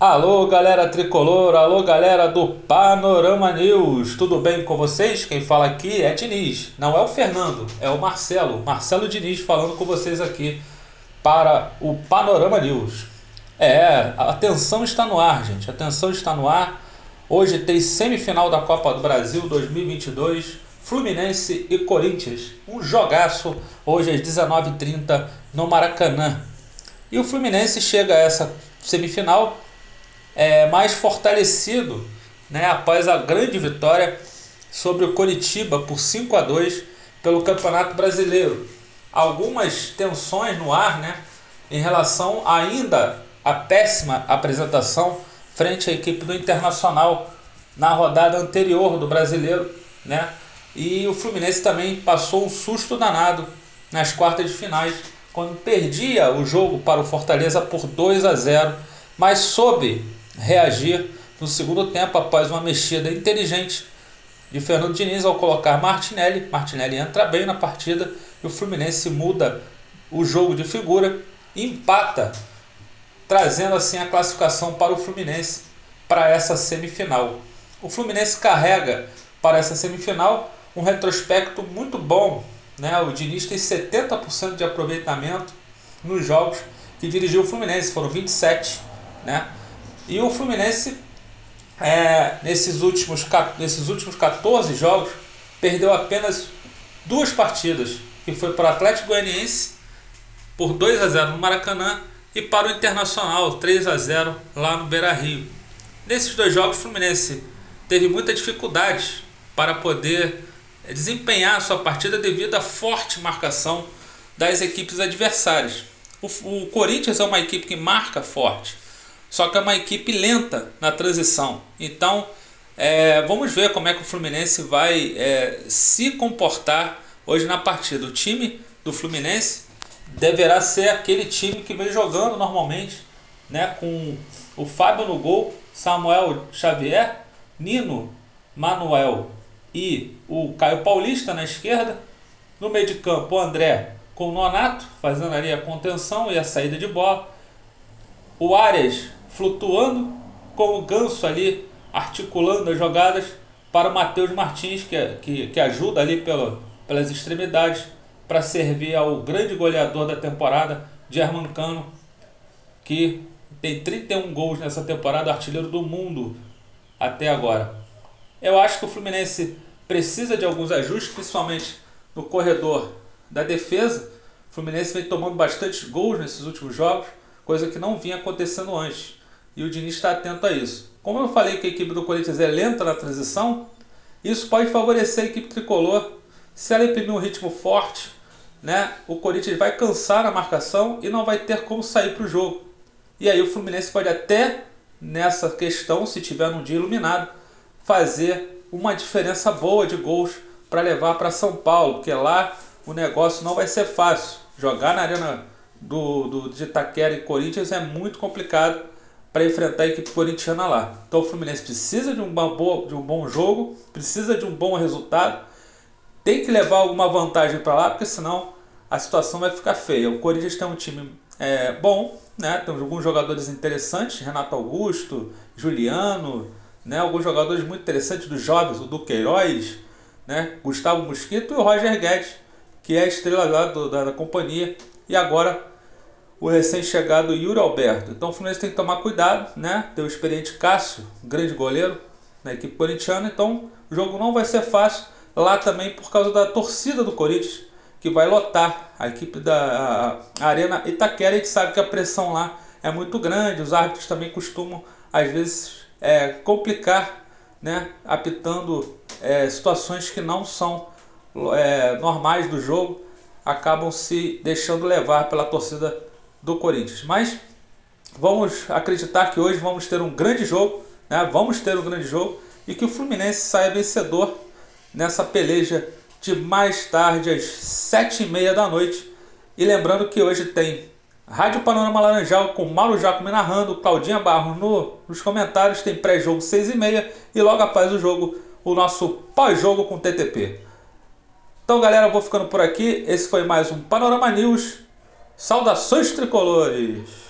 Alô, galera tricolor, alô, galera do Panorama News, tudo bem com vocês? Quem fala aqui é Diniz, não é o Fernando, é o Marcelo, Marcelo Diniz falando com vocês aqui para o Panorama News. É, atenção está no ar, gente, atenção está no ar. Hoje tem semifinal da Copa do Brasil 2022, Fluminense e Corinthians, um jogaço hoje às 19h30 no Maracanã. E o Fluminense chega a essa semifinal é, mais fortalecido né, após a grande vitória sobre o Coritiba por 5 a 2 pelo Campeonato Brasileiro. Algumas tensões no ar né, em relação ainda à péssima apresentação frente à equipe do Internacional na rodada anterior do Brasileiro. Né? E o Fluminense também passou um susto danado nas quartas de finais, quando perdia o jogo para o Fortaleza por 2 a 0, mas soube reagir no segundo tempo após uma mexida inteligente de Fernando Diniz ao colocar Martinelli. Martinelli entra bem na partida e o Fluminense muda o jogo de figura empata, trazendo assim a classificação para o Fluminense para essa semifinal. O Fluminense carrega para essa semifinal um retrospecto muito bom. Né? O Diniz tem 70% de aproveitamento nos jogos que dirigiu o Fluminense, foram 27. Né? E o Fluminense, é, nesses, últimos, nesses últimos 14 jogos, perdeu apenas duas partidas, que foi para o Atlético Goianiense por 2 a 0 no Maracanã e para o Internacional 3 a 0 lá no Beira-Rio. Nesses dois jogos, o Fluminense teve muita dificuldade para poder desempenhar sua partida devido à forte marcação das equipes adversárias. O, o Corinthians é uma equipe que marca forte, só que é uma equipe lenta na transição. Então, é, vamos ver como é que o Fluminense vai é, se comportar hoje na partida. O time do Fluminense deverá ser aquele time que vem jogando normalmente, né, com o Fábio no gol, Samuel Xavier, Nino, Manuel e o Caio Paulista na esquerda. No meio de campo, o André com o Nonato, fazendo ali a contenção e a saída de bola. O Arias flutuando com o Ganso ali articulando as jogadas para o Matheus Martins, que, que, que ajuda ali pela, pelas extremidades para servir ao grande goleador da temporada, German Cano, que tem 31 gols nessa temporada, artilheiro do mundo até agora. Eu acho que o Fluminense precisa de alguns ajustes, principalmente no corredor da defesa. O Fluminense vem tomando bastante gols nesses últimos jogos, coisa que não vinha acontecendo antes e o Diniz está atento a isso. Como eu falei que a equipe do Corinthians é lenta na transição, isso pode favorecer a equipe tricolor. Se ela imprimir um ritmo forte, né, o Corinthians vai cansar a marcação e não vai ter como sair para o jogo. E aí o Fluminense pode até, nessa questão, se tiver num dia iluminado, fazer uma diferença boa de gols para levar para São Paulo, porque lá o negócio não vai ser fácil. Jogar na arena do, do, de Itaquera e Corinthians é muito complicado para enfrentar a equipe corintiana lá. Então o Fluminense precisa de, uma boa, de um bom jogo, precisa de um bom resultado, tem que levar alguma vantagem para lá, porque senão a situação vai ficar feia. O Corinthians tem um time é, bom, né? tem alguns jogadores interessantes, Renato Augusto, Juliano, né? alguns jogadores muito interessantes dos jovens, o Duqueiroz, né? Gustavo Mosquito e o Roger Guedes, que é a estrela lá do, da, da companhia. E agora o recém-chegado Yuri Alberto. Então o Fluminense tem que tomar cuidado, né? Tem o experiente Cássio, grande goleiro na equipe corintiana. Então o jogo não vai ser fácil lá também por causa da torcida do Corinthians, que vai lotar a equipe da a Arena Itaquera. A gente sabe que a pressão lá é muito grande, os árbitros também costumam, às vezes, é, complicar, né? apitando é, situações que não são é, normais do jogo, acabam se deixando levar pela torcida do Corinthians. Mas vamos acreditar que hoje vamos ter um grande jogo, né? Vamos ter um grande jogo e que o Fluminense saia vencedor nessa peleja de mais tarde às sete e meia da noite. E lembrando que hoje tem Rádio Panorama Laranjal com Mauro Jacome narrando, Claudinha Barros no, nos comentários, tem pré-jogo seis e meia e logo após o jogo o nosso pós-jogo com TTP. Então galera, eu vou ficando por aqui. Esse foi mais um Panorama News Saudações tricolores!